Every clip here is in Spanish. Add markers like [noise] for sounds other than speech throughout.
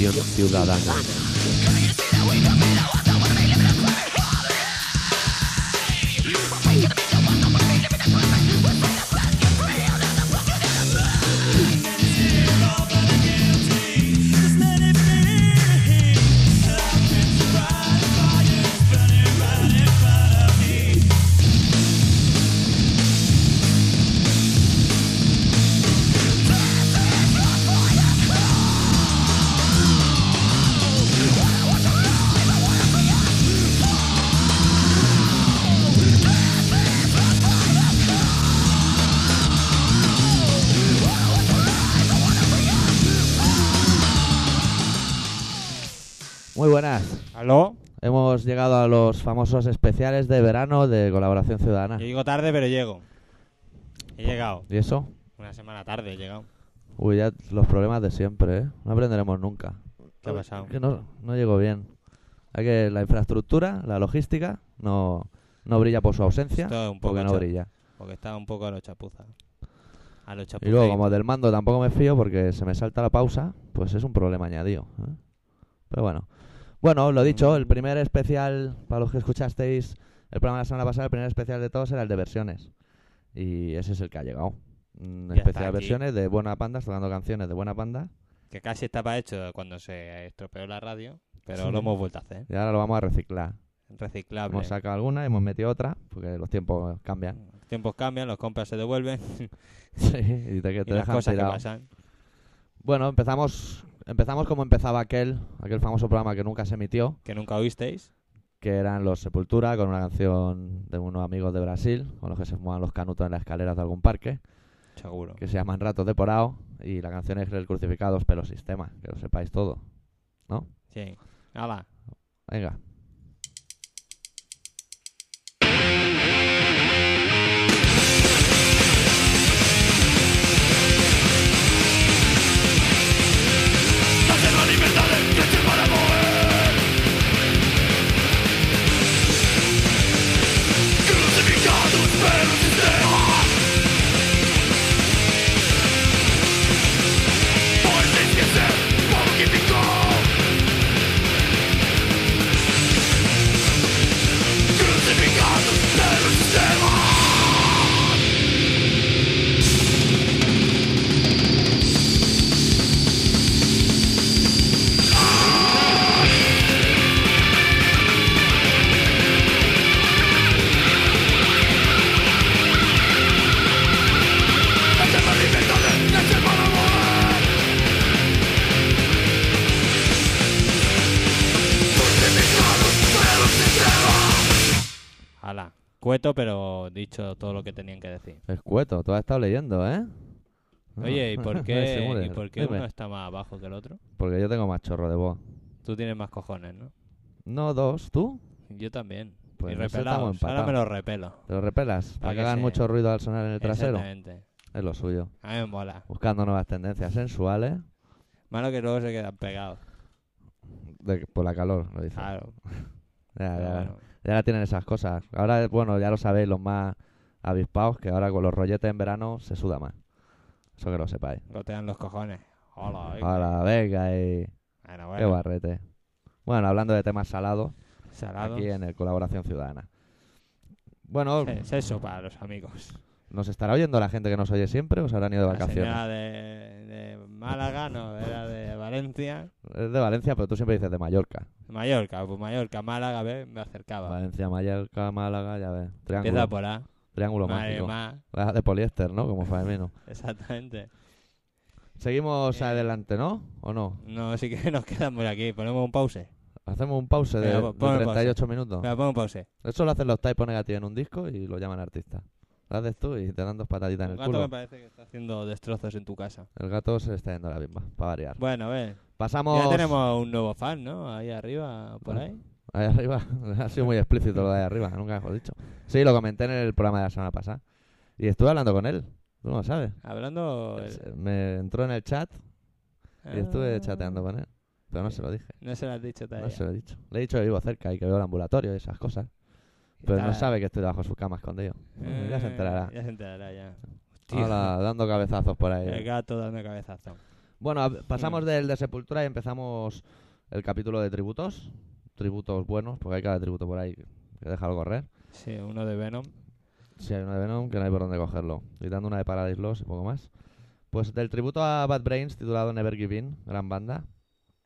Colaboración Hemos llegado a los famosos especiales de verano de colaboración ciudadana. Yo llego tarde, pero llego. He llegado. ¿Y eso? Una semana tarde he llegado. Uy, ya los problemas de siempre, ¿eh? No aprenderemos nunca. ¿Qué ha pasado? Que no, no llegó bien. Hay que la infraestructura, la logística, no, no brilla por su ausencia, Esto un poco porque no brilla. Porque estaba un poco a los chapuzas. A los Y chapuzas. luego, como del mando tampoco me fío porque se me salta la pausa, pues es un problema añadido. ¿eh? Pero bueno. Bueno, lo dicho, el primer especial, para los que escuchasteis el programa de la semana pasada, el primer especial de todos era el de versiones. Y ese es el que ha llegado. Un especial de versiones de Buena Panda, tocando canciones de Buena Panda. Que casi estaba hecho cuando se estropeó la radio. Pero Sí. lo hemos vuelto a hacer. Y ahora lo vamos a reciclar. Reciclable. Hemos sacado alguna y hemos metido otra, porque los tiempos cambian. Los tiempos cambian, los compras se devuelven. [laughs] Sí, y te, que [laughs] y te las cosas que pasan. Bueno, empezamos, empezamos como empezaba aquel, aquel famoso programa que nunca se emitió, Que nunca oísteis. que eran los Sepultura, con una canción de unos amigos de Brasil, con los que se fuman los canutos en las escaleras de algún parque, Seguro. que se llaman Ratos de Porao, y la canción es El Crucificados Pelo Sistema, que lo sepáis todo. Sí. Hala. Venga. Hala. Cueto, pero dicho todo lo que tenían que decir. Escueto, tú has estado leyendo, ¿eh? Oye, ¿y por Ese [laughs] qué. ¿y por qué uno está más bajo que el otro? Porque yo tengo más chorro de voz. Tú tienes más cojones, ¿no? No, dos, ¿tú? Yo también. Pues y repelados. Ahora me los repelo. ¿Te lo repelas? Para que hagan se- mucho ruido al sonar en el trasero. Exactamente. Es lo suyo. A mí me mola. Buscando nuevas tendencias sensuales Malo que luego se quedan pegados. de- por la calor, lo dice. Claro. [laughs] Ya, ya, bueno. Ya tienen esas cosas. Ahora, bueno, ya lo sabéis, los más avispados, que ahora con los rolletes en verano se suda más. Eso que lo sepáis. Gotean los cojones. Hola, venga. Venga y... Bueno, Qué barrete. Bueno, hablando de temas salados, Salado. aquí en el Colaboración Ciudadana. Bueno, Es eso para los amigos. ¿Nos estará oyendo la gente que nos oye siempre o se habrán ido de La vacaciones? señora de, de Málaga, no, era de Valencia. Es de Valencia, pero tú siempre dices de Mallorca. Mallorca, pues Mallorca, Málaga, ¿ves? Me acercaba. Valencia, Mallorca, Málaga, ya ves. Empieza Triángulo, por A. triángulo Madre mágico. Ah, De poliéster, ¿no? Como Faemino. [laughs] Exactamente. Seguimos Eh. adelante, ¿no? ¿O no? No, sí que nos quedamos aquí. Ponemos un pause. Hacemos un pause de, Venga, de pon el 38 minutos. Venga, pon un pause. Eso lo hacen los typos negativos en un disco y lo llaman artista. Haces tú y te dan dos pataditas en el gato culo. me parece que está haciendo destrozos en tu casa. El gato se le está yendo la bimba, para variar. Bueno, a ver. Pasamos Ya tenemos un nuevo fan, ¿no? Ahí arriba, por Ah. ahí. ahí arriba. [laughs] ha sido muy explícito lo de ahí arriba, nunca mejor dicho. Sí, lo comenté en el programa de la semana pasada. Y estuve hablando con él. Tú no lo sabes. Hablando... Me entró en el chat y estuve Ah, chateando con él. Pero no se lo dije. No se lo has dicho todavía. No se lo he dicho. Le he dicho que vivo cerca y que veo el ambulatorio y esas cosas. Pero no sabe que estoy debajo de su cama escondido. Eh, ya se enterará. Ya se enterará, ya. Hostia, Ahora dando cabezazos por ahí. El gato dando cabezazo. Bueno, a- pasamos del de Sepultura y empezamos el capítulo de tributos. Tributos buenos, porque hay cada tributo por ahí que déjalo correr. Sí, uno de Venom. Si hay uno de Venom, que no hay por dónde cogerlo. Quitando una de Paradise Lost y poco más. Pues del tributo a Bad Brains, titulado Never Give In, gran banda.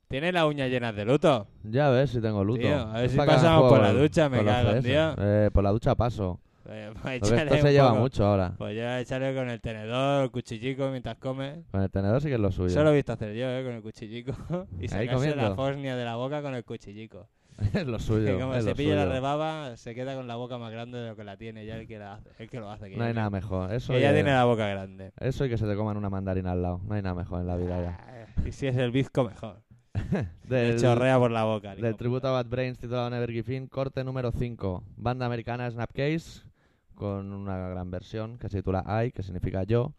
Tiene las uñas llenas de luto. Ya ves si tengo luto. Tío, a ver si pasamos por la ducha, me cago. Dios. Eh, por la ducha paso. Pues, pues Porque esto se lleva mucho ahora. Pues yo echarle con el tenedor, el cuchillico mientras come. Con el tenedor sí que es lo suyo. Eso lo he visto hacer yo, ¿eh? Con el cuchillico. [laughs] y sacarse la fosnia de la boca con el cuchillico. [laughs] es lo suyo. que como es se pilla la rebaba, se queda con la boca más grande de lo que la tiene ya el que, la hace, el que lo hace. Que No hay ya- nada mejor. Eso Que ya tiene la boca grande. eso y que se te coman una mandarina al lado. No hay nada mejor en la vida ya. Ah, Y si es el bizco, mejor. [laughs] Del, chorrea por la boca. el del tributo a. Bad Brains titulado Never Give In, corte número 5. Banda americana Snapcase con una gran versión que se titula I, que significa yo.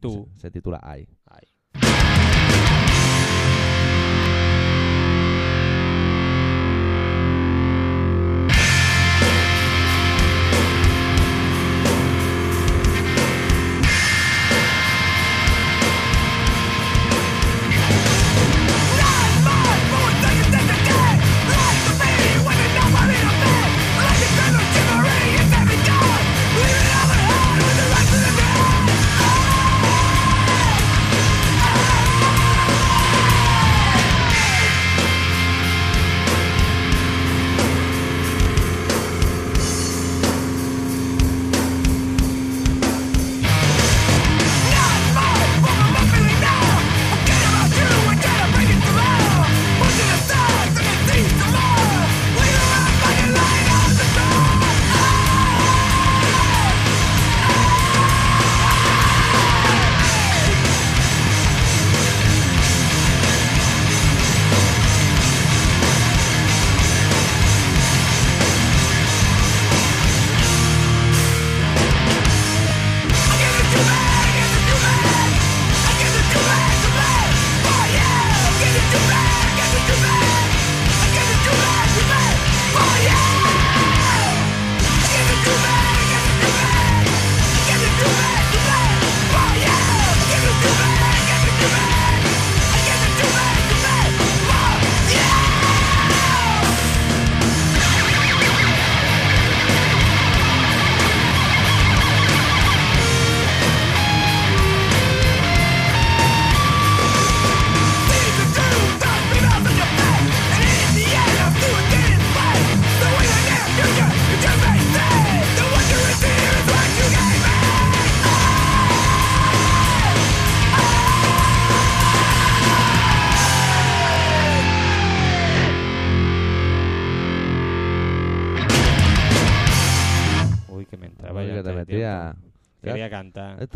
Tú. Se, se titula I.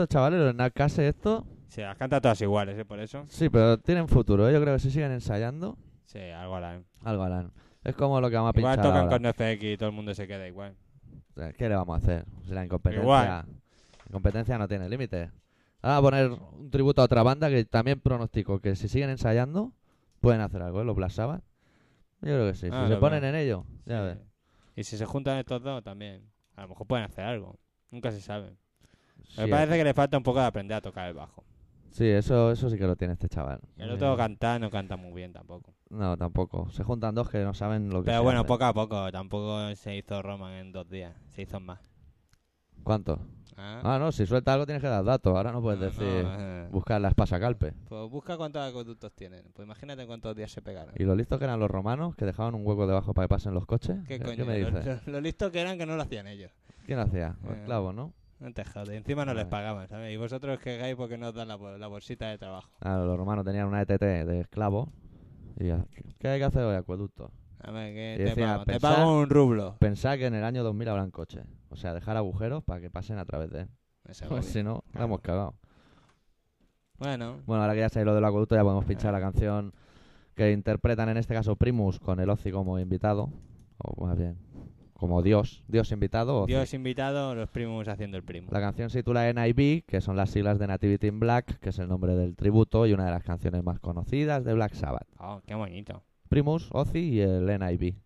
Estos chavales, los Snapcase, esto. Se las canta todas iguales, ¿eh? Por eso. Sí, pero tienen futuro. ¿eh? Yo creo que si siguen ensayando, Sí, algo harán. algo harán. Es como lo que vamos a Igual pinchar tocan ahora. con FX y todo el mundo se queda igual. ¿Qué le vamos a hacer? Si la incompetencia, Igual. la incompetencia no tiene límite. Ahora Vamos a poner un tributo a otra banda que también pronostico que si siguen ensayando pueden hacer algo, ¿eh? Los Black Sabbath. Yo creo que sí. Ah, si se ponen veo. en ello, ya Sí. ves. Y si se juntan estos dos también, a lo mejor pueden hacer algo. Nunca se sabe. Sí, Me parece que le falta un poco de aprender a tocar el bajo. sí, eso, eso sí que lo tiene este chaval. El Eh, otro cantar no canta muy bien tampoco. No, tampoco. Se juntan dos que no saben lo que Pero se bueno, hace. poco a poco. Tampoco se hizo Roman en dos días. Se hizo más. ¿Cuánto? Ah, Ah, no, si suelta algo tienes que dar datos. Ahora no puedes no, decir no, eh. buscar la espasacalpe. Pues busca cuántos acueductos tienen. Pues imagínate cuántos días se pegaron. Y lo listos que eran los romanos, que dejaban un hueco debajo para que pasen los coches. ¿Qué ¿Qué, coño? me Lo, dices? lo- [laughs] lo listo que eran que no lo hacían ellos. ¿Quién hacía? Los Eh, esclavos, ¿no? No te jodes. Encima no les pagaban, ¿sabes? Y vosotros quejáis porque no os dan la, la bolsita de trabajo. Claro, los romanos tenían una ETT de esclavos. Y ya, ¿qué hay que hacer hoy? Acueducto. A ver, ¿qué Y te decía, pago? Te pensar- pago un rublo. Pensad que en el año 2000 habrán coches. O sea, dejar agujeros para que pasen a través de él. Pues [laughs] si no, la Claro. hemos cagado. Bueno, Bueno, ahora que ya sabéis lo del acueducto, ya podemos pinchar la canción que interpretan en este caso Primus con el Ozzy como invitado. O más bien, como Dios. Dios invitado. Dios invitado, los primos haciendo el primo. La canción se titula NIB, que son las siglas de Nativity in Black, que es el nombre del tributo y una de las canciones más conocidas de Black Sabbath. Oh, qué bonito. Primus, Ozzy y el NIB.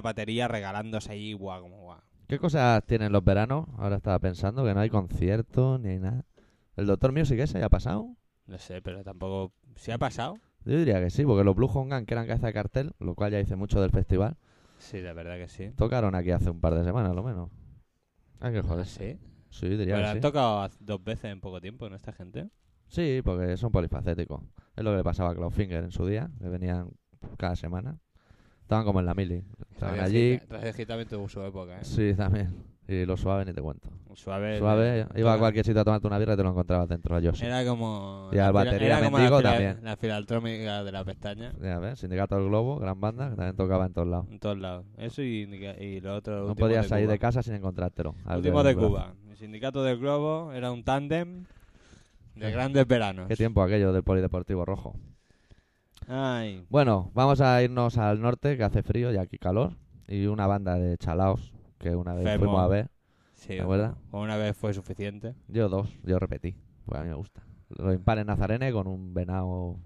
Batería regalándose ahí, guau, como guau. ¿Qué cosas tienen los veranos? Ahora estaba pensando que no hay conciertos ni hay nada. ¿El Doctor Music ese ya ha pasado? No sé, pero tampoco. ¿Se ha pasado? Yo diría que sí, porque los Blue Hongan, que eran cabeza de cartel, lo cual ya dice mucho del festival, Sí, la verdad que sí. tocaron aquí hace un par de semanas, lo menos. Hay que joder. ¿Sí? Sí, diría Pero que han sí. tocado dos veces en poco tiempo, ¿no? Esta gente. Sí, porque son polifacéticos. Es lo que le pasaba a Cloudfinger en su día, que venían cada semana. Estaban como en la mili. Estaban allí. Tuvo su época, ¿eh? Sí, también. Y lo suave ni te cuento. Suave. Suave, iba a cualquier sitio a tomarte una birra y te lo encontrabas dentro a Yoshi. Era como. Y al batería era como mendigo la también. La filaltrómica de la pestaña. Ya ves, Sindicato del Globo, gran banda, que también tocaba en todos lados. En todos lados. Eso y, y lo otro. No podías de salir Cuba. de casa sin encontrártelo. Último de. Cuba. El sindicato del Globo era un tándem de Sí. grandes veranos. Qué tiempo aquello del Polideportivo Rojo. Ay. Bueno, vamos a irnos al norte, que hace frío y aquí calor. Y una banda de chalaos, que una vez Femo. fuimos a ver. Sí, ¿Te acuerdas? o una vez fue suficiente. Yo dos, yo repetí, pues a mí me gusta. Los impares Nazarene con un venado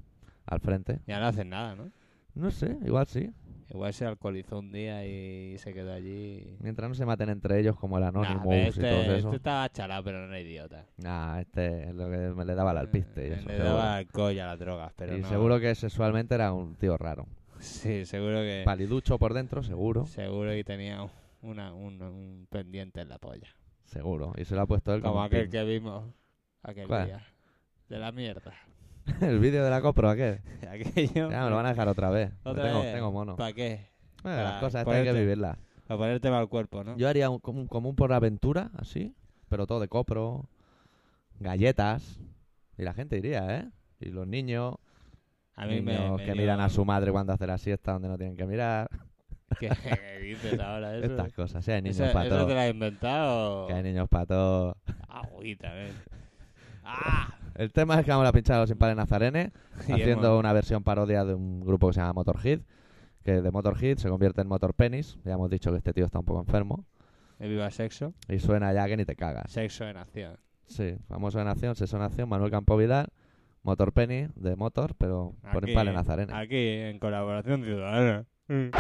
al frente. Ya no hacen nada, ¿no? No sé, igual sí. Igual se alcoholizó un día y se quedó allí. Mientras no se maten entre ellos como el Nah, y este, todo eso. este estaba chalado, pero no era idiota. Nah, este es lo que me le daba al alpiste. y Eh, eso, Le seguro. daba alcohol y a las drogas, pero y no. seguro que sexualmente era un tío raro. Sí, seguro que. Paliducho por dentro, seguro. Seguro que tenía una, un, un pendiente en la polla. Seguro. Y se lo ha puesto él como Como aquel pin. que vimos aquel ¿Cuál? día. De la mierda. [laughs] El vídeo de la copro, aquel. [laughs] Aquello. Ya me lo van a dejar otra vez. Otra tengo, vez. tengo mono. ¿Para qué? Bueno, las cosas estas hay que ponerte- vivirlas. Para ponerte mal cuerpo, ¿no? Yo haría un común, común por aventura, así, pero todo de copro, galletas, y la gente iría, ¿eh? Y los niños, a mí me, niños me que dio- miran a su madre cuando hace la siesta donde no tienen que mirar, [laughs] ¿Qué, qué dices ahora eso? estas cosas. Sí, hay niños ¿Eso, para eso te todo. lo has inventado? Que hay niños para todo. Agüita, ven. ¡Ah! El tema es que vamos a pinchar a los impares nazarenes [laughs] haciendo hemos- una versión parodia de un grupo que se llama Motorhead, que de Motorhead se convierte en Motor Penis. Ya hemos dicho que este tío está un poco enfermo. el Viva Sexo. Y suena ya que ni te cagas. Sexo en acción. Sí, famoso de Nación, Sexo Nación, Manuel Campo Vidal, Motor Penny, de Motor, pero por Aquí- Impale Nazarena. Aquí, en colaboración ciudadana. Mm.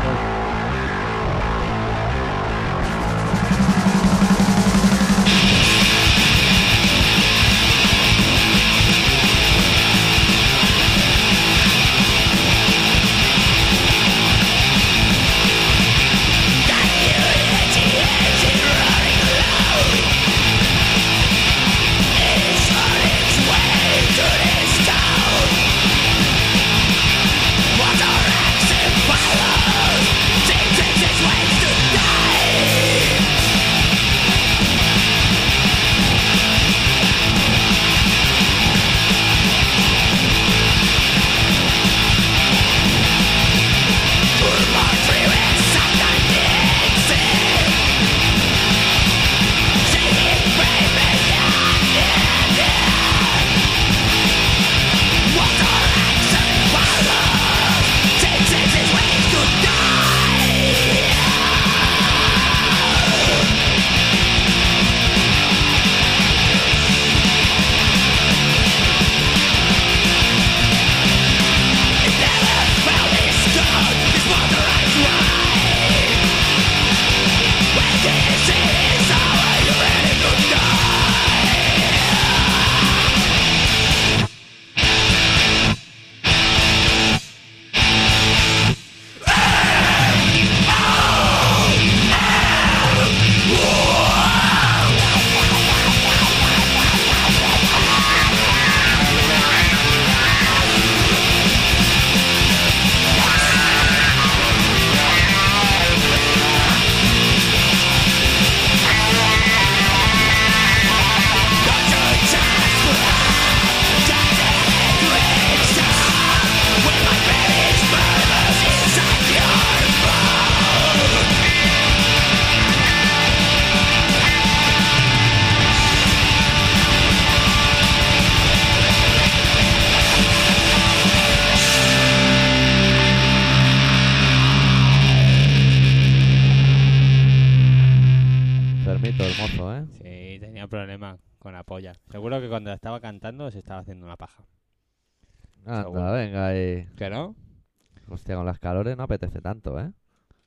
No apetece tanto, ¿eh?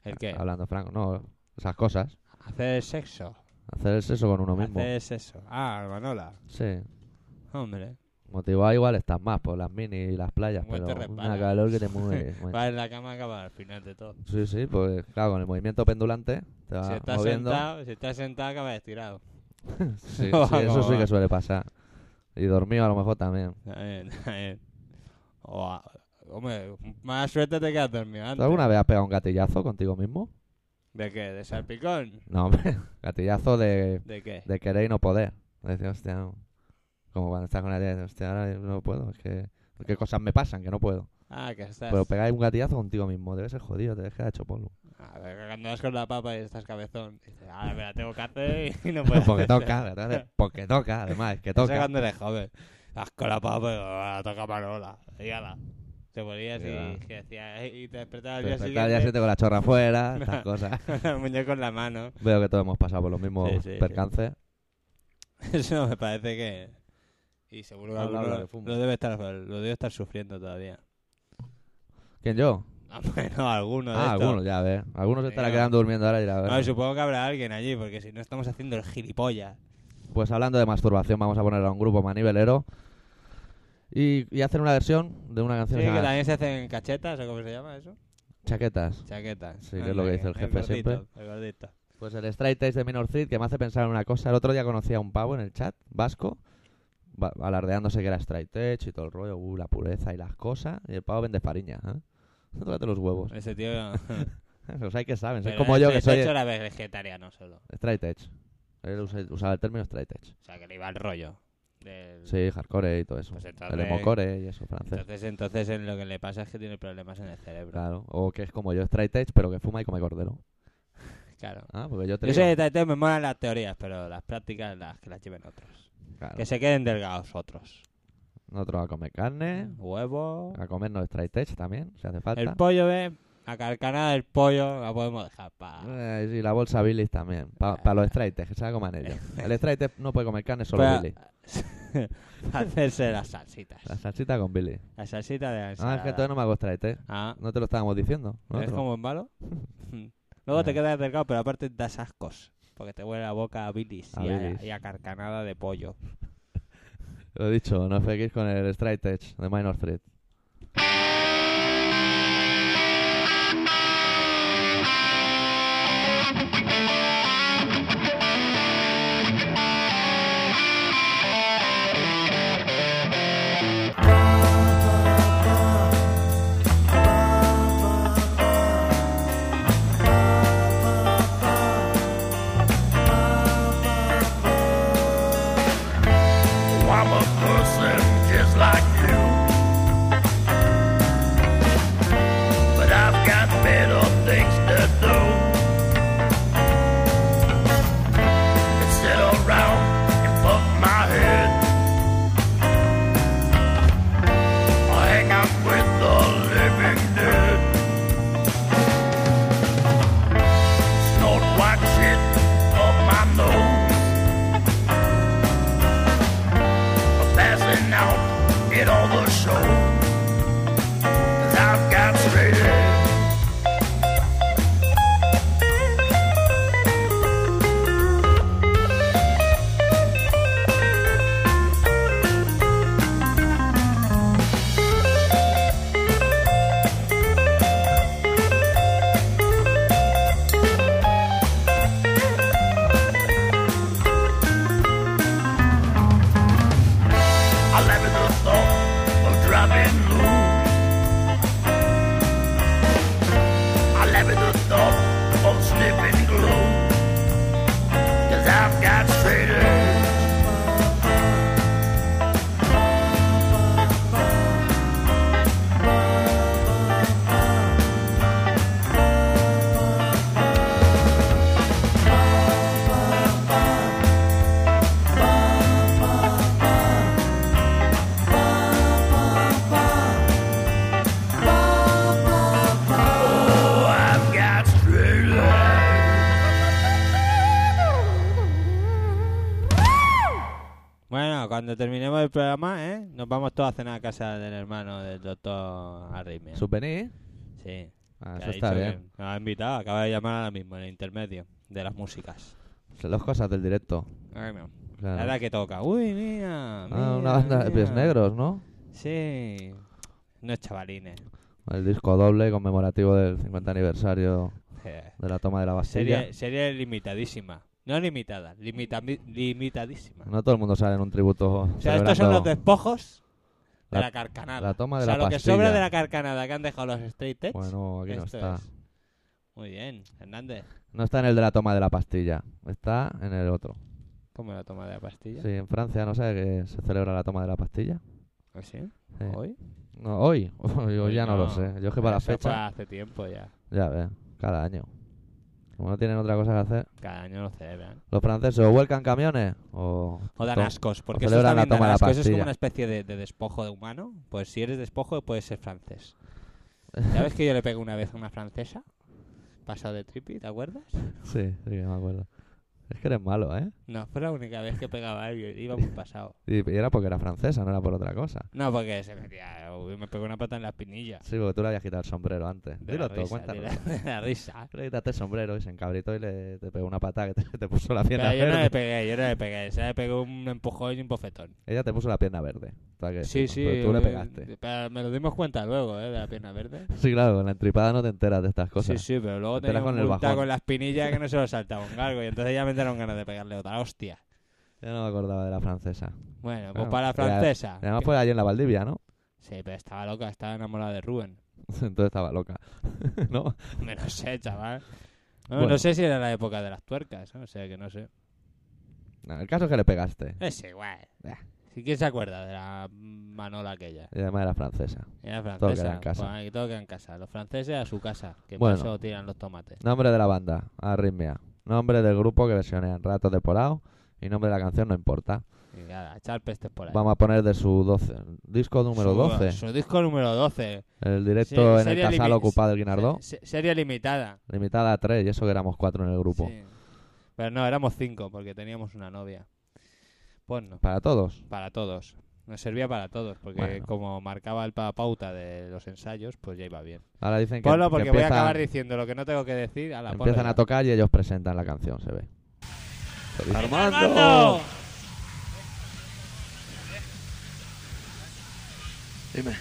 ¿El qué? Hablando franco, no, esas cosas. Hacer sexo. Hacer el sexo con uno mismo. Hacer sexo. Ah, Manola. Sí. Hombre. Motivado igual estás más por las mini y las playas, te pero resbalas. una calor que te mueve. mueve. [laughs] Va en la cama acaba al final de todo. Sí, sí, pues claro, con el movimiento pendulante te va Si estás moviendo. sentado, si estás sentado acabas estirado. [laughs] [laughs] Sí, eso sí que suele pasar. Y dormido a lo mejor también. También, también. O hombre, más suerte te quedas dormido ¿Tú antes. alguna vez has pegado un gatillazo contigo mismo? ¿De qué? ¿De salpicón? No, hombre, [laughs] gatillazo de, ¿De qué? de querer y no poder. De decir, hostia, no. como cuando estás con la tía, hostia, ahora no puedo, es que... ¿Qué cosas me pasan que no puedo? Ah, que estás... Pero pegar un gatillazo contigo mismo, debe ser jodido, te dejas hecho polvo. A ver, cuando vas con la papa y estás cabezón, dices, ahora me la tengo que hacer y [laughs] no puedo porque toca, porque toca, además, es que toca. cuando eres joven. Vas con la papa y ahora toca Manola. Y ala. Te ponías Ya. y, que y te despertabas al día despertas al día siguiente siguiente con la chorra afuera, [laughs] estas cosas. con el muñeco en la mano. Veo que todos hemos pasado por los mismos Sí, sí, sí. percances. Eso me parece que... Y seguro que Habla, alguno de lo debe estar, lo debe estar sufriendo todavía. ¿Quién yo? [laughs] Ah, bueno, alguno de Ah, estos. algunos, ya, a ver. Algunos se estará Venga. quedando durmiendo ahora y dirá, a ver. No, supongo que habrá alguien allí, porque si no estamos haciendo el gilipollas. Pues hablando de masturbación, vamos a poner a un grupo manivelero y, y hacer una versión de una Sí, canción que que también se hacen cachetas, ¿o cómo se llama eso? Chaquetas. Chaquetas. Sí, que es lo que dice el jefe gordito, siempre. El gordito. Pues el Straight Edge de Minor Threat que me hace pensar en una cosa. El otro día conocí a un pavo en el chat vasco va- alardeándose que era Straight Edge y todo el rollo, uh, la pureza y las cosas. Y el pavo vende fariña, ¿eh? [laughs] Tócate los huevos. Ese tío... [laughs] Los hay que saben. Es Pero como yo que soy hecho era vegetariano solo. Straight Edge. Él usa- usaba el término Straight Edge. O sea, que le iba al rollo. Del- Sí, hardcore y todo eso. Pues el entonces- emocore y eso, francés. Entonces, entonces en lo que le pasa es que tiene problemas en el cerebro. Claro. O que es como yo, Straight Edge, pero que fuma y come cordero. [laughs] Claro. Ah, porque yo te Yo digo- sé que te- me molan las teorías, pero las prácticas las que las lleven otros. claro, Que se queden delgados otros. Nosotros a comer carne, Huevo. a comernos Straight Edge también, si hace falta. El pollo, ve. La carcanada del pollo la podemos dejar para. Eh, y la bolsa Billy también, para los straight edge, que se la coman ellos. El straight no puede comer carne, solo [laughs] Para- Billy. hacerse las salsitas. La salsita con Billy. La salsita de la Ah, es que entonces no me hago straight. Ah, No te lo estábamos diciendo. ¿es como en malo? [laughs] Luego te Ah. quedas delgado, pero aparte das ascos. Porque te huele la boca a bilis, A y, a, bilis. y a carcanada de pollo. [laughs] Lo he dicho, no os fequéis con el straight edge de Minor Threat. Cuando terminemos el programa, ¿eh? Nos vamos todos a cenar a casa del hermano del doctor Arritmia. ¿Subvenir? Sí. Ah, eso está bien. que Nos ha invitado, acaba de llamar ahora mismo, en el intermedio de las músicas. Son las cosas del directo. Bueno, Claro. ahora que toca. Uy, mira. Ah, mira, una banda de pies negros, ¿no? Sí. No es chavalines. El disco doble conmemorativo del 50 aniversario Eh, de la toma de la Bastilla. Serie, serie limitadísima. No limitada, limita, limitadísima. No todo el mundo sale en un tributo. O sea, estos son los despojos de La- la, carcanada. la toma de o sea, la lo que pastilla. sobra de la carcanada que han dejado los straight edge. Bueno, aquí no está. es. Muy bien, Hernández. No está en el de la toma de la pastilla. Está en el otro. ¿Cómo la toma de la pastilla? Sí, en Francia, no sé, que se celebra la toma de la pastilla. ¿Ah, sí? Sí. ¿Hoy? No, hoy. [laughs] Hoy ya no. lo sé. Yo es que para la fue fecha. hace tiempo ya. Ya ves, cada año. Como no tienen otra cosa que hacer. Cada año lo celebran. Los franceses o vuelcan camiones o. O dan ascos, porque eso celebran la toma de la. Eso es como una especie de, de despojo de humano. Pues si eres despojo, puedes ser francés. ¿Sabes que yo le pegué una vez a una francesa? Pasado de tripi, ¿te acuerdas? [laughs] Sí, sí, que me acuerdo. Es que eres malo, ¿eh? No, fue la única vez que pegaba a alguien. Iba muy pasado. Y, era porque era francesa, no era por otra cosa. No, porque se metía. uy, me pegó una pata en la espinilla. Sí, porque tú le habías quitado el sombrero antes. De Dilo todo, risa, cuéntalo. de la, de la risa. [laughs] Le quitaste el sombrero y se encabritó y le te pegó una patada que te, te puso la pierna Pero yo no verde. le pegué, yo no le pegué. Se le pegó un empujón y un bofetón. Ella te puso la pierna verde. Que- Sí, sí. pero tú le eh, pegaste. Pero me lo dimos cuenta luego, ¿eh? De la pierna verde. [laughs] Sí, claro, con la entripada no te enteras de estas cosas. Sí, sí, pero luego Te enteras con el bajón. con la espinilla que no se lo saltaba un galgo. Y entonces ya me dieron ganas de pegarle otra hostia. Yo no me acordaba de la francesa. Bueno, pues para la francesa. Además fue allí en la Valdivia, ¿no? Sí, pero estaba loca, estaba enamorada de Rubén. [laughs] Entonces estaba loca. [laughs] ¿No? Me no sé, chaval. No, Bueno. no sé si era la época de las tuercas, ¿no? o sea que no sé. No, el caso es que le pegaste. Es igual. Ah. ¿Si quién se acuerda de la manola aquella? Y además era francesa. Era Todo francesa. queda en casa. Pues todo queda en casa. Los franceses a su casa, que Bueno. por eso tiran los tomates. Nombre de la banda, Arritmia. Nombre del grupo que versionean Ratos de Porao. Y nombre de la canción no importa. Y nada, echar pestes por ahí. Vamos a poner de su 12, disco número Su- 12. Su disco número 12. El directo Sí, en el casal ocupado del Guinardó. Se- serie limitada. Limitada a 3, y eso que éramos 4 en el grupo. Sí. Pero no, éramos cinco porque teníamos una novia. Pues no, Para todos. para todos. Nos servía para todos, porque Bueno. como marcaba el pa- pauta de los ensayos, pues ya iba bien. Ahora dicen que, Ponlo que porque voy a acabar diciendo lo que no tengo que decir. A la empiezan a tocar y ellos presentan la canción, se ve. ¡Armando! Dime.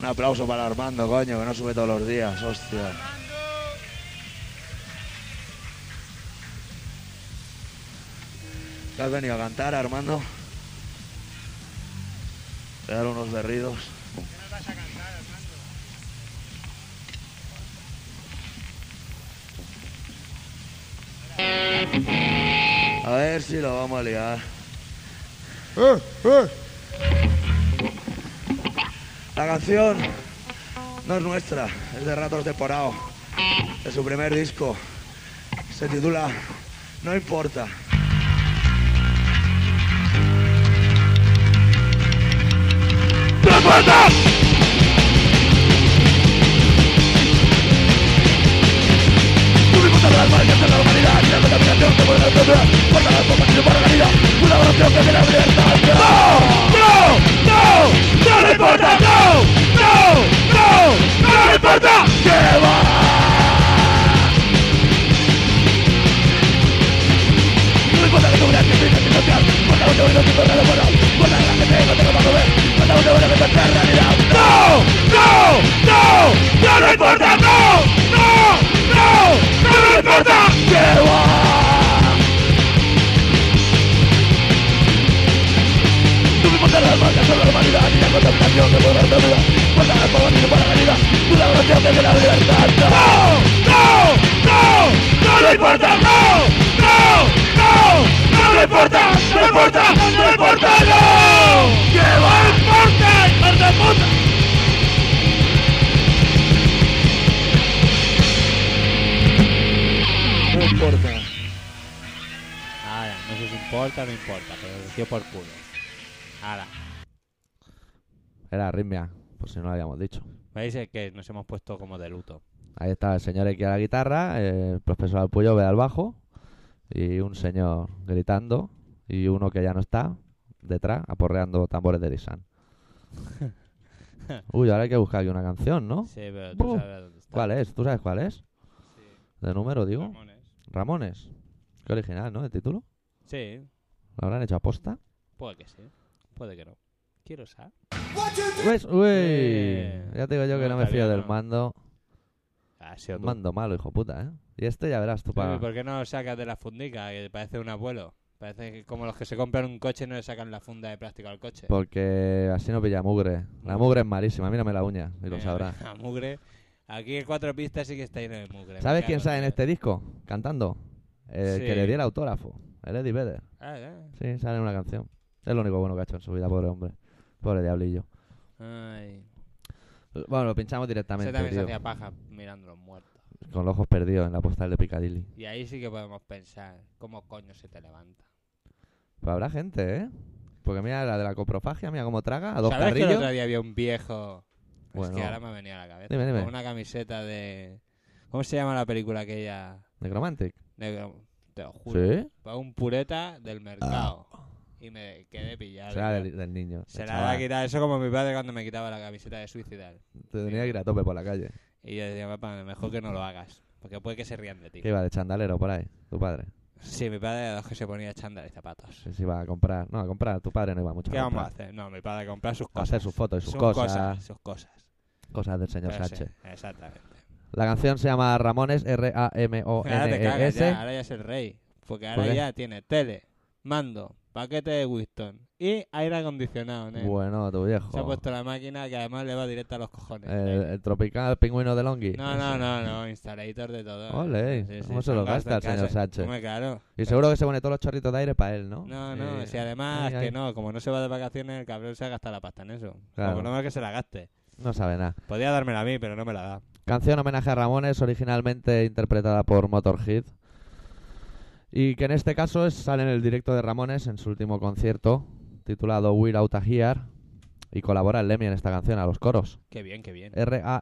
Un aplauso para Armando, coño, que no sube todos los días, hostia. ¿Qué has venido a cantar, Armando? Voy a dar unos berridos. A ver si lo vamos a liar. La canción no es nuestra, es de Ratos de Porao, de su primer disco. Se titula No importa. ¡No importa! No. ¡No! ¡No! ¡No! ¡No le importa! ¡No! ¡No! ¡No! ¡No le importa! ¡Que va! No importa que la no no ¡No! ¡No! ¡No! ¡No le importa! ¡No! ¡No! ¡No! ¡No le importa! ¡Que va! No me importa las marcas sobre la humanidad Ni la contaminación que puede tu vida Importa las se para la vida Una oración que tiene la libertad ¡No! ¡No! ¡No! ¡No importa! ¡No! ¡No! ¡No! ¡No importa! ¡No importa! ¡No importa! ¡No! ¡Que va! ¡No importa! ¡Hijos de puta! No importa. Ahora, no sé si importa o no importa, pero lo dio por culo. Ahora, Era Arritmia, por si no lo habíamos dicho. ¿veis que nos hemos puesto como de luto? Ahí está el señor X a la guitarra, el profesor Alpuyo ve al bajo y un señor gritando y uno que ya no está detrás aporreando tambores de Lisan. [laughs] Uy, ahora hay que buscar aquí una canción, ¿no? Sí, pero tú sabes dónde está. ¿Cuál es? ¿Tú sabes cuál es? Sí. ¿De número, digo? Ramones. Ramones. Qué original, ¿no? El título. Sí, ¿Lo habrán hecho aposta? puede que sí. Puede que no. Quiero saber. Uy, Eh, ya te digo yo que no, no me fío del no. mando. Tú. Mando malo, hijo puta, ¿eh? Y este ya verás tú Uy, para... ¿Por qué no lo sacas de la fundica? Que parece un abuelo. Parece que como los que se compran un coche y no le sacan la funda de plástico al coche. Porque así no pilla mugre. La mugre es malísima, mírame la uña y lo Mira, sabrás. [laughs] La mugre. Aquí en cuatro pistas sí que está lleno de mugre. me ¿Sabes cago quién sale en este disco? Cantando. El Sí. que le dio el autógrafo. El Eddie Vedder. Ah, ya. Sí, sale en una canción. Es lo único bueno que ha hecho en su vida, pobre hombre. Pobre diablillo. Ay. Bueno, lo pinchamos Ese directamente, también se hacía paja mirando los muertos. Con los ojos perdidos en la postal de Piccadilly. Y ahí sí que podemos pensar cómo coño se te levanta. Pues habrá gente, ¿eh? Porque mira la de la coprofagia, mira cómo traga, a dos ¿Sabes que el carrillos. otro día había un viejo? Es Bueno. que ahora me ha venido a la cabeza. Dime, dime. Con una camiseta de... ¿Cómo se llama la película aquella? Necromantic. Te lo juro. ¿Sí? Fue un pureta del mercado. Y me quedé pillado. Será del, del niño. Se la va a quitar. Eso como mi padre cuando me quitaba la camiseta de suicidar. Te tenía que ir a tope por la calle. Y yo decía, papá, mejor que no lo hagas. Porque puede que se rían de ti. Que iba de chandalero por ahí, tu padre. Sí, mi padre de los que se ponía chándal y zapatos. Sí, sí, iba a comprar. No, a comprar. Tu padre no iba mucho ¿Qué a vamos a hacer? No, mi padre a comprar sus A cosas. hacer sus fotos y sus Sus cosas. Sus cosas. Cosas del señor Pero sí, Sánchez. exactamente. La canción se llama Ramones, Ahora te cagas R-A-M-O-N-E-S. ya, ahora ya es el rey. Porque ahora ¿Por qué? ya tiene tele, mando, paquete de Winston y aire acondicionado, ¿no? Bueno, tu viejo. Se ha puesto la máquina que además le va directo a los cojones. el, el tropical pingüino de Longhi. No, no, no, no, instalador de todo. Ole, Sí, sí, ¿cómo se lo gasta el señor. Sánchez? Hombre, claro. Y seguro que se pone todos los chorritos de aire para él, ¿no? No, no, Eh, si además ay, que no, como no se va de vacaciones, el cabrón se ha gastado la pasta en eso. Claro. Como no es que se la gaste. No sabe nada. Podía dármela a mí, pero no me la da. Canción homenaje a Ramones, originalmente interpretada por Motorhead. Y que en este caso es, sale en el directo de Ramones en su último concierto, titulado We're Out Here. Y colabora el Lemmy en esta canción, a los coros. Qué bien, qué bien. R-A-M-O-N-E-S.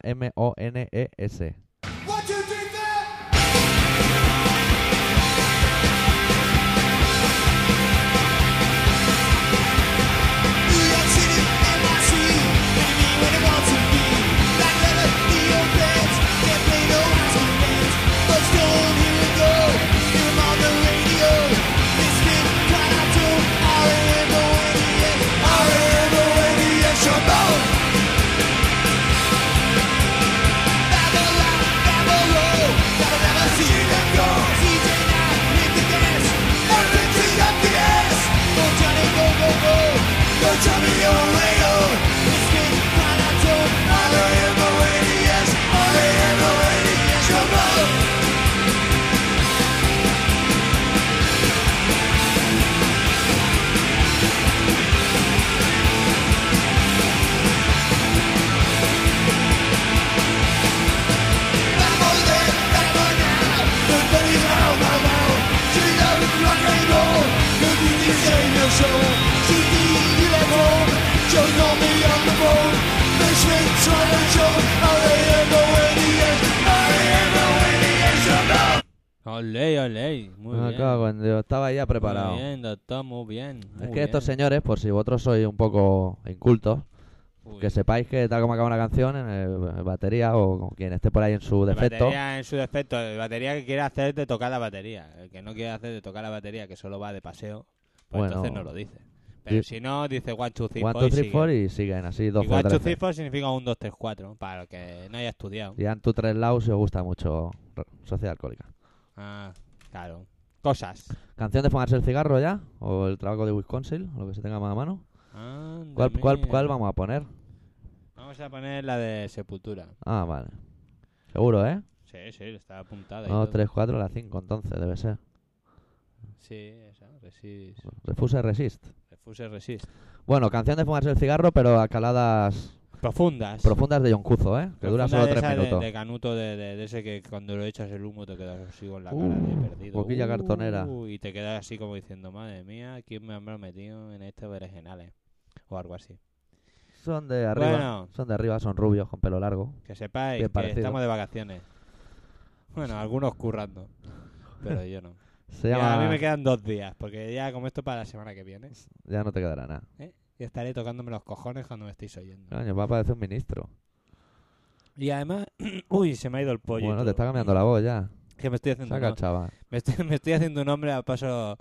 Show. You me on the phone. To. Olé, olé. Muy bien. cago en Dios, estaba ya preparado. Muy bien, doctor, muy bien. Es muy que estos bien. señores, por si vosotros sois un poco incultos, Uy. que sepáis que tal como acaba una canción, en el- batería o quien esté por ahí en su defecto, batería en su defecto, el batería que quiere hacer es de tocar la batería. El que no quiere hacer de tocar la batería, que solo va de paseo, pues Bueno. entonces no lo dice. Pero si no, dice one, two, three, one, four two, y three, sigue. four y siguen así, dos Y por one, two, tres. three, four significa un, dos, tres, cuatro, para el que no haya estudiado. Y tu tres lados si os gusta mucho Sociedad Alcohólica. Ah, claro. Cosas. ¿Canción de fumarse el cigarro ya? ¿O el trabajo de Wisconsin? O lo que se tenga más a mano. ¿Cuál, cuál, cuál vamos a poner? Vamos a poner la de Sepultura. Ah, vale. Seguro, ¿eh? Sí, sí, está apuntada. y 1, todo. 3, 4, la 5, entonces debe ser. Sí, esa. Resist. Refuse Resist. Refuse Resist. Bueno, canción de fumarse el cigarro, pero a caladas Profundas. profundas de John Cuzo, ¿eh? Que dura solo de 3 esa de- minutos. De, canuto, de, de- de ese que cuando lo echas el humo te quedas así con la cara Uh, de perdido. boquilla cartonera. Uh, y te quedas así como diciendo, madre mía, ¿quién me habrá metido en estos berenjenales? O algo así. Son de arriba. Bueno. Son de arriba, son rubios, con pelo largo. Que sepáis que estamos de vacaciones. Bueno, algunos currando. Pero yo no. Se Ya, llama... a mí me quedan dos días, porque ya como esto para la semana que viene, Ya no te quedará nada. ¿eh? y estaré tocándome los cojones cuando me estéis oyendo. Coño, va a parecer un ministro. Y además, [clears throat] uy, se me ha ido el pollo. bueno, te está cambiando la voz ya. Que me estoy haciendo, Saca, un, chaval. me estoy, [laughs] me estoy haciendo un hombre a paso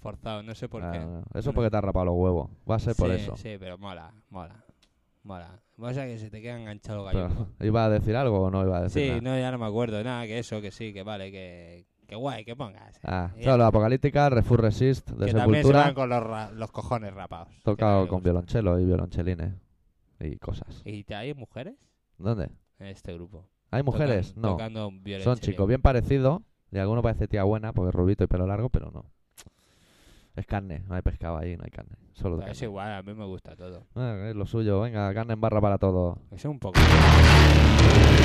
forzado, no sé por Ah, qué. no. Eso es porque te has rapado los huevos. Va a ser por sí, eso. Sí, pero mola, mola, mola. O sea que se te queda enganchado Pero, gallos. ¿Iba a decir algo o no iba a decir Sí, nada? no, ya no me acuerdo. Nada, que eso, que sí, que vale, que, que guay, que pongas. Ah, Y claro, Apocalíptica, Refur Resist, de que también se Sepultura, van con los, ra- los cojones rapados. que tocado me con gusta. violonchelo y violonchelines y cosas. ¿Y te- hay mujeres ¿Dónde? en este grupo? ¿Hay mujeres? Tocan- no. Tocando Son chicos bien parecidos y alguno parece tía buena porque es rubito y pelo largo, pero no. Es carne, no hay pescado ahí, no hay carne. Solo de Pero Es carne. igual, a mí me gusta todo. Ah, es lo suyo, venga, carne en barra para todos. Es un poco. [laughs]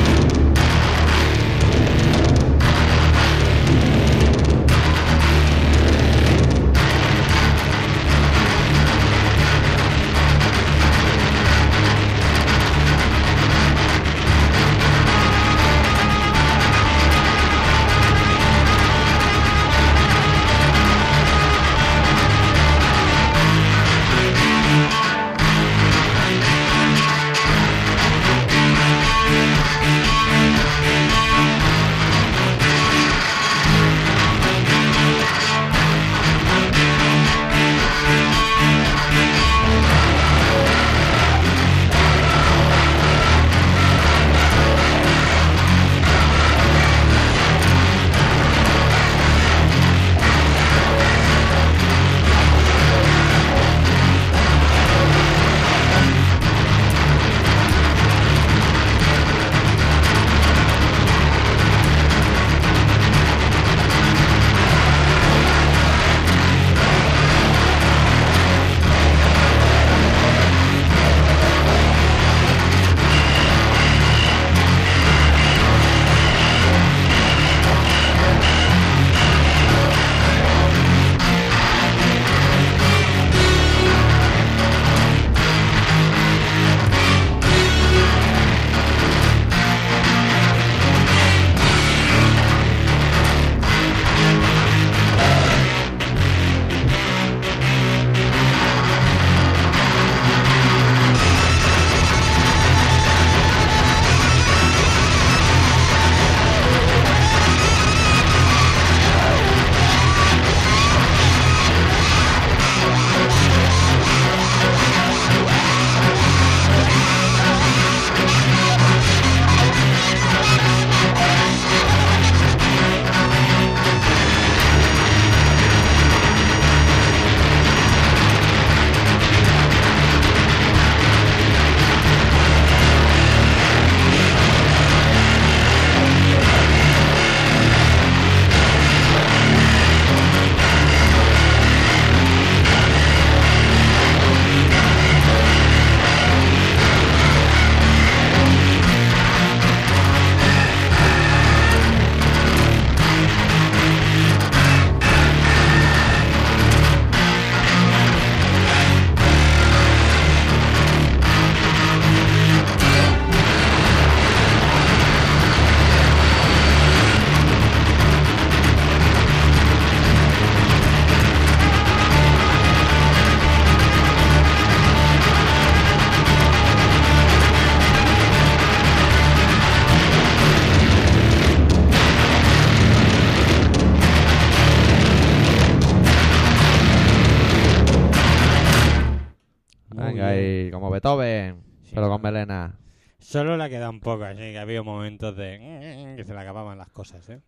poco, así que ha habido momentos de que se le acababan las cosas, ¿eh?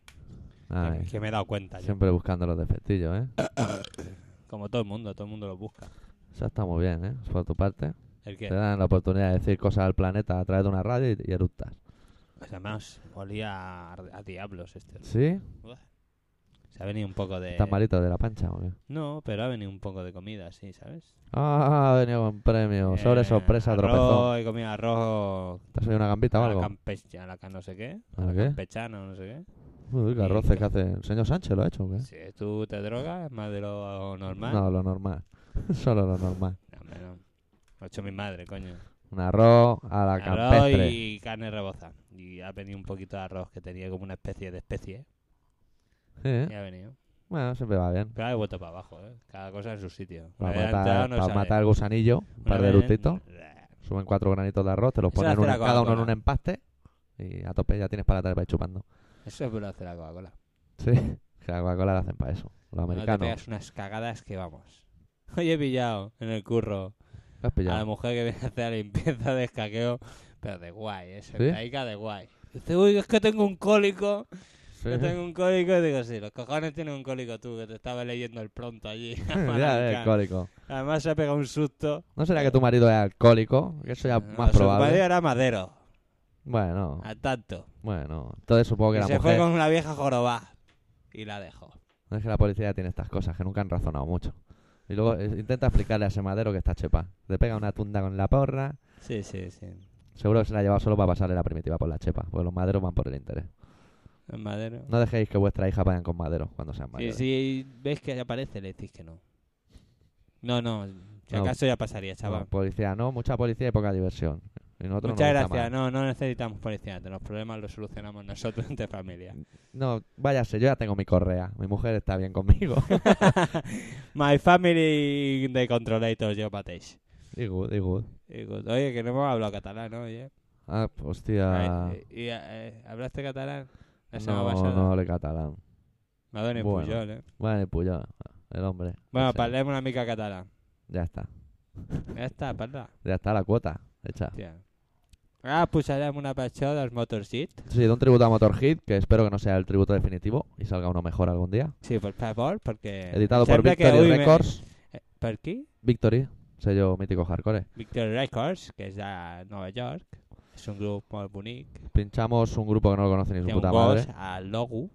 Ay, Que, me he dado cuenta yo. siempre buscando los defectillos, ¿eh? [coughs] Como todo el mundo, todo el mundo los busca. Eso está muy bien, ¿eh? Por tu parte. El que Te dan la oportunidad de decir cosas al planeta a través de una radio y, y eructas. pues además olía a, a diablos este. ¿Sí? Se ha venido un poco de... ¿Estás malito de la pancha o qué? No, pero ha venido un poco de comida, sí, ¿sabes? Ah, ha venido con premio. Sobre Eh, sorpresa, arroz, tropezón. He comido arroz ¿Te has oído una gambita o a la algo? campecha, a la no sé qué. ¿A la qué? Campechano, no sé qué. Uy, qué arroces que hace. ¿El señor Sánchez lo ha hecho o qué? Si tú te drogas, es más de lo normal. No, lo normal. [laughs] Solo lo normal. No, no. Lo ha hecho mi madre, coño. Un arroz a la Arroz campestre. y carne rebozada. Y ha venido un poquito de arroz que tenía como una especie de especie. Sí, ¿eh? Y ha venido. Bueno, siempre va bien. Pero ha vuelto para abajo, ¿eh? Cada cosa en su sitio. Para matar, no para matar el gusanillo, un par de eructitos. Suben cuatro granitos de arroz, te los Eso ponen cada uno en un empaste. Y a tope ya tienes para ir chupando. Eso es lo hace la Coca-Cola. Sí, [laughs] que la Coca-Cola la hacen para eso. Los No te americanos. pegas unas cagadas que vamos. [laughs] Hoy he pillado en el curro ¿Lo has a pillado? la mujer que viene a hacer la limpieza de escaqueo, pero de guay, ¿eh? ¿Sí? De guay. Dice, uy, es que tengo un cólico. Sí, sí. tengo un cólico. Y digo, sí, los cojones tienen un cólico tú, que te estaba leyendo el pronto allí. [laughs] [laughs] ya, es alcohólico. Además se ha pegado un susto. ¿No será que tu marido es alcohólico? Que eso ya es No, más su probable. marido era madero, Bueno, a tanto. bueno. Entonces supongo que Y la se mujer... fue con una vieja jorobá. Y la dejó. No es que la policía ya tiene estas cosas que nunca han razonado mucho. Y luego eh, intenta explicarle a ese madero que está chepa. Le pega una tunda con la porra. Sí, sí, sí. Seguro que se la ha llevado solo para pasarle la primitiva por la chepa. Porque los maderos van por el interés. En madero. No dejéis que vuestra hija vayan con madero cuando sean Sí, mayores. si veis que aparece, le decís que no. No, no. Si No. acaso ya pasaría, No, chaval. policía no, mucha policía y poca diversión. Y Muchas gusta gracias. No, no necesitamos policía. Los problemas los solucionamos nosotros [laughs] entre familia. No, váyase, yo ya tengo mi correa. Mi mujer está bien conmigo. [laughs] My family de controlators, yo mateix. y good, y good. Y good. Oye, que no hemos hablado catalán, ¿no? Oye. Ah, hostia. Ay, y, eh, ¿Hablaste catalán? Semana No, pasada. no hable catalán. Madonna i Bueno. Pujol, eh? Bueno, ya, el hombre. Bueno, Ese. parlem una mica català. Ya está. Ja està, parla. Ya está la cuota hecha. Hòstia. Ara posarem una això dels Motorsit. Sí, de un tributo a Motorhead, que espero que no sea el tributo definitivo y salga uno mejor algún día. Sí, per favor, perquè... Editado por Victory avui me- Records. Eh, Per qui? Victory, sello mítico hardcore. Victory Records, que és de Nova York. És un grup molt bonic. Pinchamos un grupo que no lo conoce ni su un puta gos madre. al logo.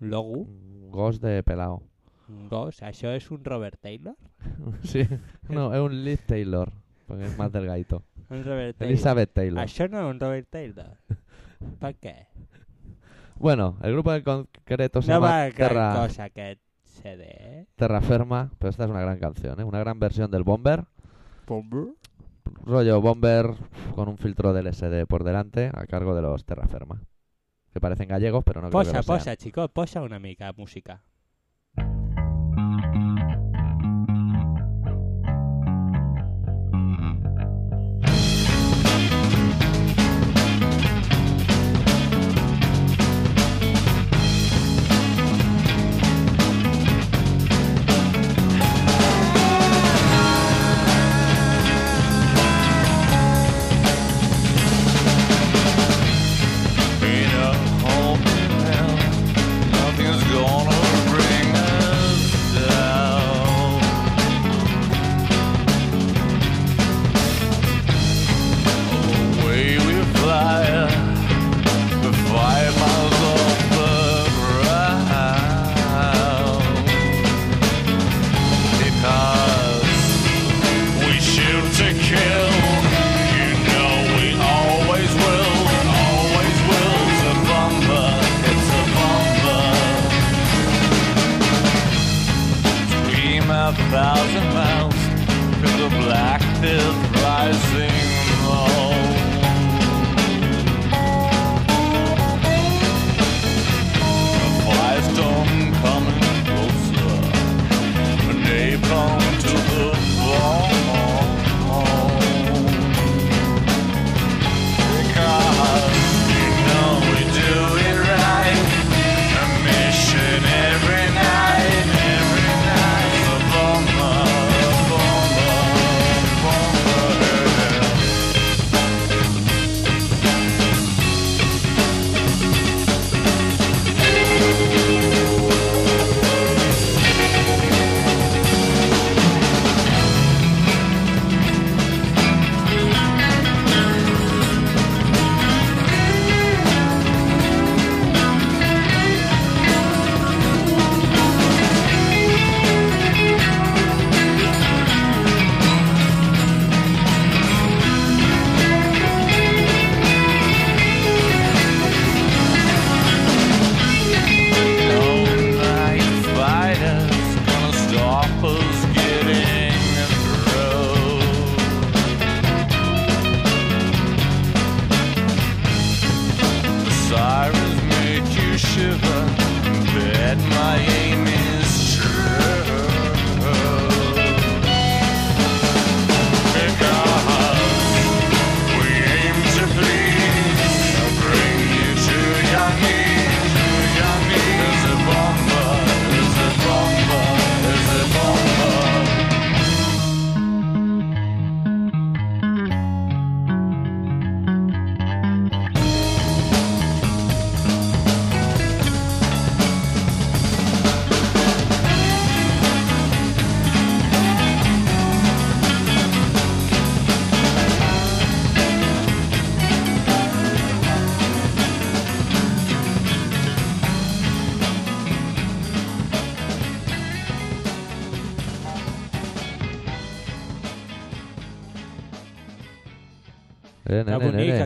Un logo. Un Ghost de pelao. Un gos. Això és un Robert Taylor? [laughs] sí, no, es un Liz Taylor, porque es más delgadito. Un Robert Taylor. Elizabeth Taylor. Això no és un Robert Taylor. [laughs] per què? Bueno, el grupo en concreto se No llama va gran Terra, cosa aquest CD, eh? Terraferma, pero esta es una gran canción, ¿eh? una gran versión del Bomber. Bomber. Rollo Bomber con un filtro del SD por delante a cargo de los Terraferma. Que parecen gallegos, pero no creo que Posa, lo sean. posa, xicot, posa una mica música.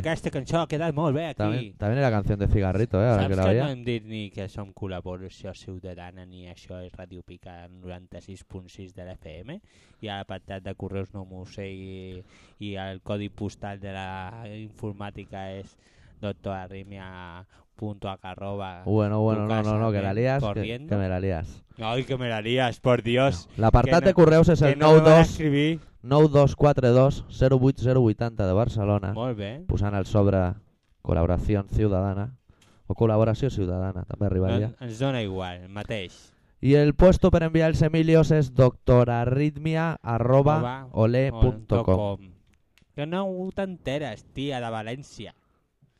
Aquesta cançó ha quedat molt bé aquí. También, también era canción de cigarrito, eh, Saps que la que no hem dit ni que som col·laboració ciutadana ni això és Ràdio Pica 96.6 de l'FM i a l'apartat de correus no m'ho sé i, i el codi postal de la informàtica és doctorarrimia.acarroba Bueno, bueno, tu no, no, no, que la lías, que, que me la lías. Ai, que me la lías, por Dios. L'apartat Que de no- correus és el no me van a 92 escribir. 9242 08080 de Barcelona, Molt bé. posant el sobre col·laboració ciudadana o col·laboració ciudadana, també arribaria. En, ens dona igual, mateix. Y el puesto para enviar els Emilios es doctorarritmia.ole.com. Ole.com. Que no t'enteres, tia, de València.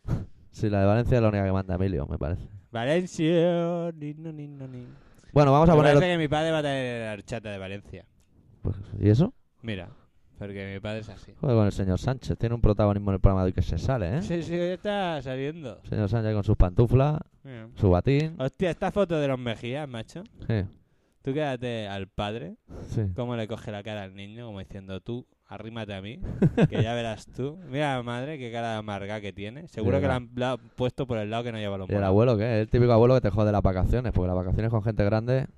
[laughs] Sí, la de Valencia es la única que manda Emilio, me parece. Valencia, ni, no, ni, no, ni. Bueno, vamos a Me poner... parece que mi padre va a tener la horchata de Valencia. Pues, ¿Y eso? Mira, porque mi padre es así. Joder, con el señor Sánchez. Tiene un protagonismo en el programa de hoy que se sale, ¿eh? Sí, sí, ya está saliendo. Señor Sánchez con sus pantuflas, Mira. su batín. Hostia, esta foto de los Mejías, macho. Sí, Tú quédate al padre, sí. cómo le coge la cara al niño, como diciendo tú, arrímate a mí, [laughs] que ya verás tú. Mira a la madre, qué cara de amarga que tiene. Seguro Sí, que la han, la han puesto por el lado que no lleva los ¿Y el abuelo qué? El típico abuelo que te jode las vacaciones, porque las vacaciones con gente grande...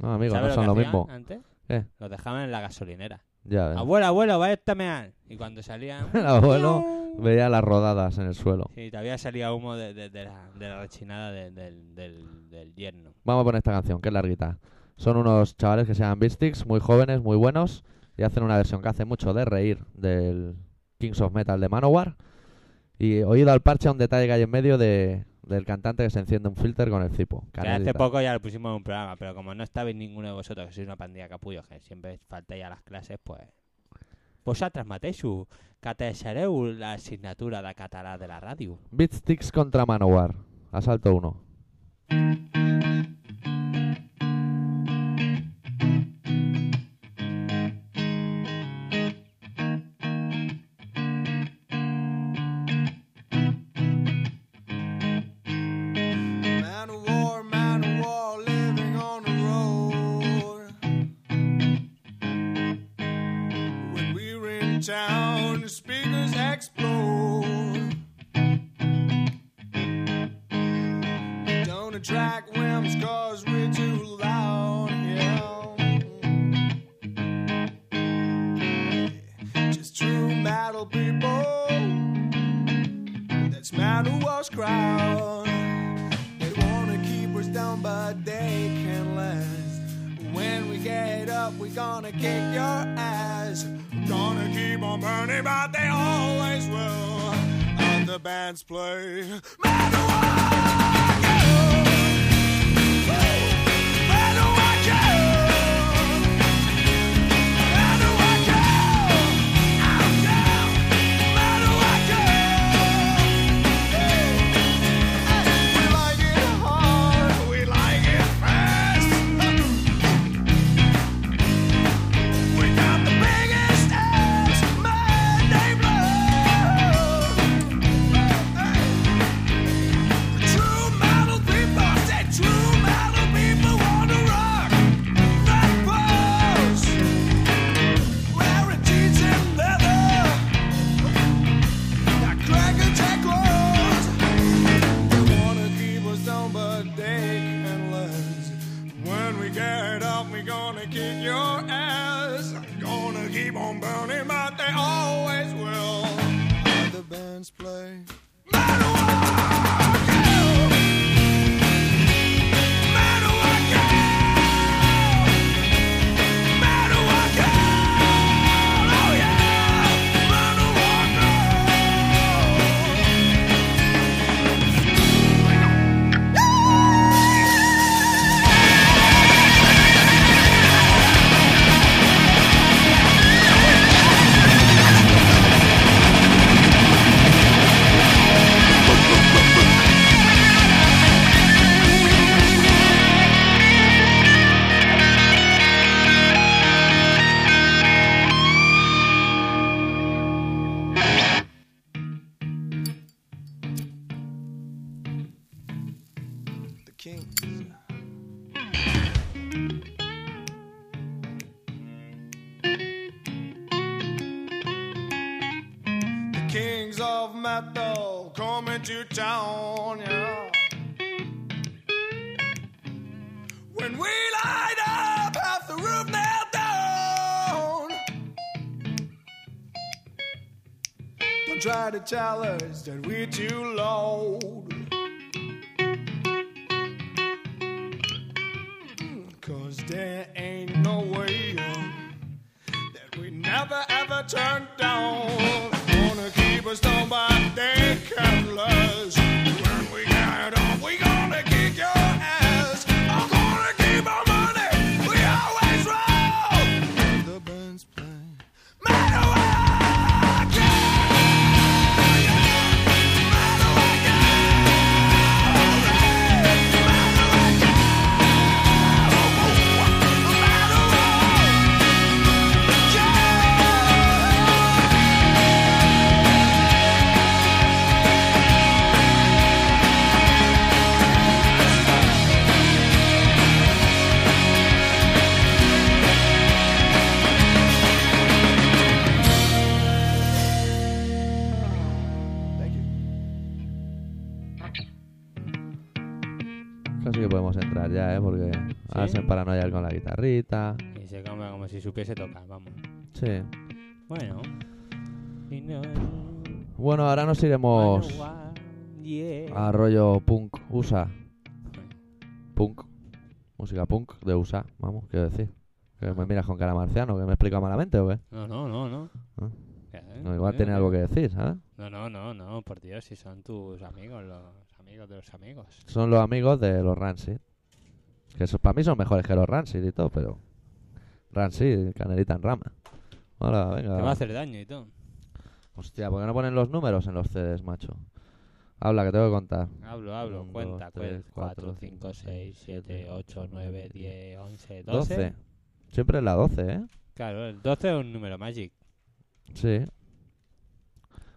No, amigo, ¿Sabes no son lo mismo. Antes? ¿Qué? Los dejaban en la gasolinera. Ya ves. Abuelo, abuelo, va a tamear. Y cuando salía... [laughs] El abuelo veía las rodadas en el suelo. Sí, todavía salía humo de, de- de la, de la rechinada de- del, del, del yerno. Vamos a poner esta canción, que es larguita. Son unos chavales que se llaman Beatsticks, muy jóvenes, muy buenos, y hacen una versión que hace mucho de reír del Kings of Metal de Manowar. Y oído al parche a un detalle que hay en medio de, del cantante que se enciende un filter con el cipo. Que hace poco ya lo pusimos en un programa, pero como no estabais ninguno de vosotros, que sois una pandilla capullos, que siempre faltáis a las clases, pues... Vosaltres mateixos, que deixareu l'assignatura de català de la ràdio. Beatsticks contra Manowar. Asalto 1. hands play. Into town, yeah. When we light up half the roof nailed down. Don't try to tell us that we're too low. Hmm, Cause there ain't no way uh, that we never ever turn guitarrita. Y se come como si supiese tocar, vamos. Sí. Bueno. Bueno, ahora nos iremos a rollo punk USA. Punk. Música punk de USA, vamos, quiero decir. Que me miras con cara marciano, que me explica malamente o qué. No, no, no, no. Ah. ¿Qué? No, igual ¿Qué? tiene algo que decir, ¿sabes? No, no, no, no, por Dios, si son tus amigos, los amigos de los amigos. Son los amigos de los Rancid. Que eso, para mí son mejores que los Rancid y todo, pero... Rancid, canelita en rama. Hola, venga. Te va a hacer daño y todo. Hostia, ¿por qué no ponen los números en los CDs, macho? Habla, que tengo que contar. Hablo, hablo, Un, cuenta, dos, tres, cuenta. 4, cuatro, 5, cinco, 6, seis, 7, siete, 8, ocho, 9, nueve, 10, 11, 12. 12. Siempre es la 12, ¿eh? Claro, el 12 es un número magic. Sí.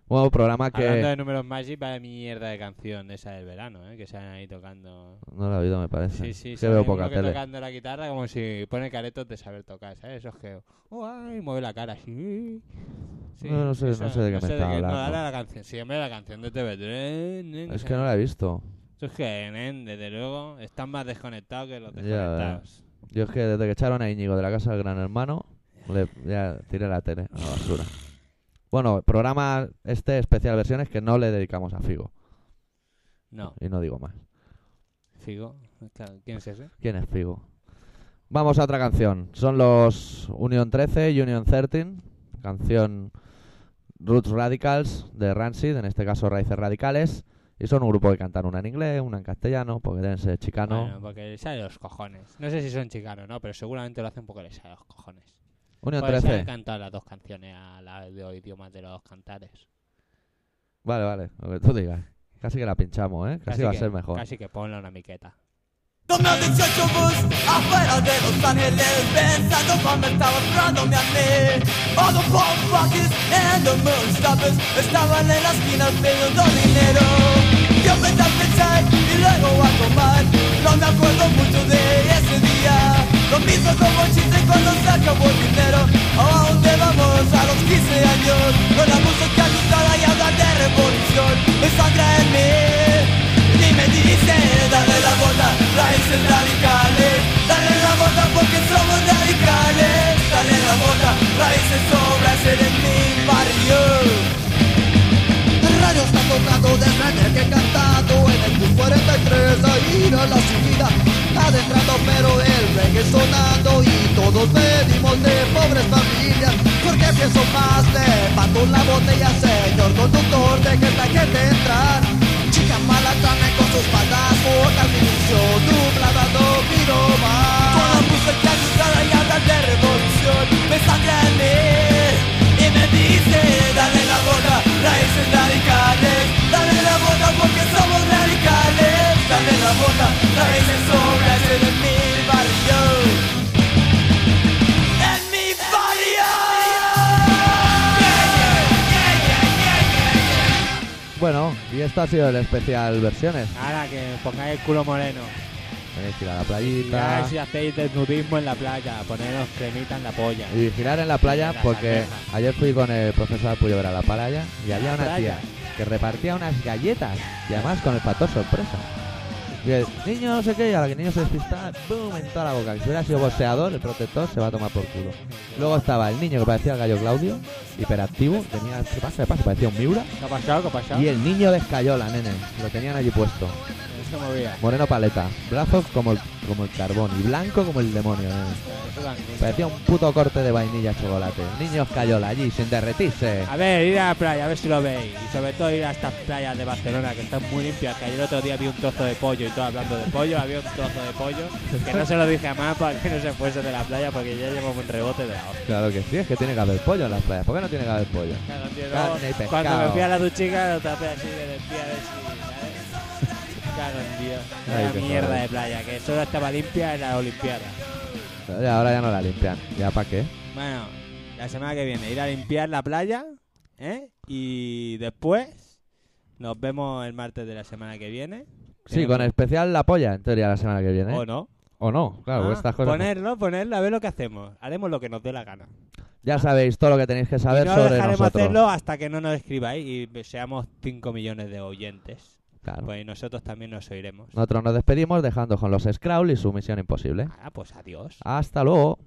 Bueno, programa que... Hablando de números magic, vaya mierda de canción esa del verano, ¿eh? Que se han ahí tocando. No lo he oído, me parece. Sí, sí, sale veo poca que tele. tocando la guitarra como si pone caretos de saber tocar, ¿sabes? Eso es que... oh, ay, mueve la cara así. Sí, No, no sé- no sé de qué me está hablando. No, dale a la canción. Sí, hombre, la canción de TV3. Es que no la he visto. Eso es que, nen, desde luego, están más desconectados que los Ya, desconectados. Yo es que desde que echaron a Íñigo de la casa del gran hermano, le, ya tiré la tele a la basura. Bueno, programa este especial versiones que no le dedicamos a Figo. No, Y no digo más. Figo. claro, ¿Quién es ese? ¿Quién es Figo? Vamos a otra canción. Son los Union 13, Union 13. Canción Roots Radicals de Rancid, en este caso Raíces Radicales. Y son un grupo que cantan una en inglés, una en castellano, porque deben ser chicano. Bueno, porque les sale los cojones. No sé si son chicanos, ¿no? Pero seguramente lo hacen porque les sale los cojones. Se 13. han cantado las dos canciones a la de los idiomas de los cantares. Vale, vale, lo que tú digas. Casi que la pinchamos, ¿eh? Casi, va que, a ser mejor. Casi que ponla una miqueta. Tomé un 18 bus afuera de Los Ángeles Pensando cuando estaba esperándome a mí All the pop buckets and the moonstoppers Estaban en las esquinas pidiendo dinero Yo empecé a pensar y luego a tomar No me acuerdo mucho de ese día Lo mismo como chiste cuando se acabó el dinero. ¿A dónde vamos a los 15 años? Con la música agitada y habla de revolución. Me sangra en mí. Y me dice Dale la vuelta, raíces radicales. Dale la vuelta porque somos radicales. Dale la vuelta, raíces obras en mi barrio. El radio está tocando desde que 43 a ir a la subida. Adentrando pero el reggae sonando Y todos venimos de pobres familias. Porque pienso más de pato la botella Señor conductor, deje la gente entrar Chica malatana con sus faldas cortas Inicio nublada, no miro más. Con la música agitada y habla de revolución Me sangra en y me dice Dale la boca, raíces radicales Dale la boca porque somos radicales La boca, raíces obras en mi barrio Bueno, y esto ha sido el especial versiones. Ahora que pongáis el culo moreno. Tenéis que ir a la playita si hacéis desnudismo en la playa, poneros cremita en la polla. y vigilar en la playa porque ayer fui con el profesor Puyo a la playa y había ¿A la una playa? tía que repartía unas galletas y además con el factor sorpresa. Y el niño no sé qué, y a la que el niño se despistaba, ¡boom! en toda la boca. Que si hubiera sido boxeador, el protector se va a tomar por culo. Luego estaba el niño que parecía el gallo Claudio, hiperactivo, tenía, ¿qué pasa? ¿Qué pasa? Parecía un Miura. ¿Qué ha pasado? ¿Qué ha pasado? Y el niño de escayola, nene, lo tenían allí puesto. Se movía. Moreno paleta, brazos como el, como el carbón y blanco como el demonio, gusto. Parecía un puto corte de vainilla chocolate. El niño escayola allí, sin derretirse. A ver, ir a la playa, a ver si lo veis. Y sobre todo ir a estas playas de Barcelona que están muy limpias. Que ayer otro día vi un trozo de pollo y todo hablando de pollo. Había un trozo de pollo que no se lo dije a más para que no se fuese de la playa porque ya llevamos un rebote de la hostia. Claro que sí, es que tiene que haber pollo en las playas. ¿Por qué no tiene que haber pollo? Claro, tío, Carne luego, y pescado. Cuando me fui a la duchica lo tapé así de limpiar ¿sabes? Claro, tío. Ay, Una qué mierda joder. de playa, que solo estaba limpia en la Olimpiada. Pero ya ahora ya no la limpian. ¿Ya para qué? Bueno, la semana que viene ir a limpiar la playa, ¿eh? Y después nos vemos el martes de la semana que viene. Sí, con especial la polla, en teoría, la semana que viene. ¿O no? O no, claro, Ah, estas cosas. Ponerlo, ponerlo, a ver lo que hacemos. Haremos lo que nos dé la gana. Ya sabéis todo lo que tenéis que saber y no sobre dejaremos nosotros. hacerlo hasta que no nos escribáis y seamos 5 millones de oyentes. Claro. Pues nosotros también nos oiremos. Nosotros nos despedimos dejando con los Scrawl y su misión imposible. Ah, pues adiós. Hasta luego.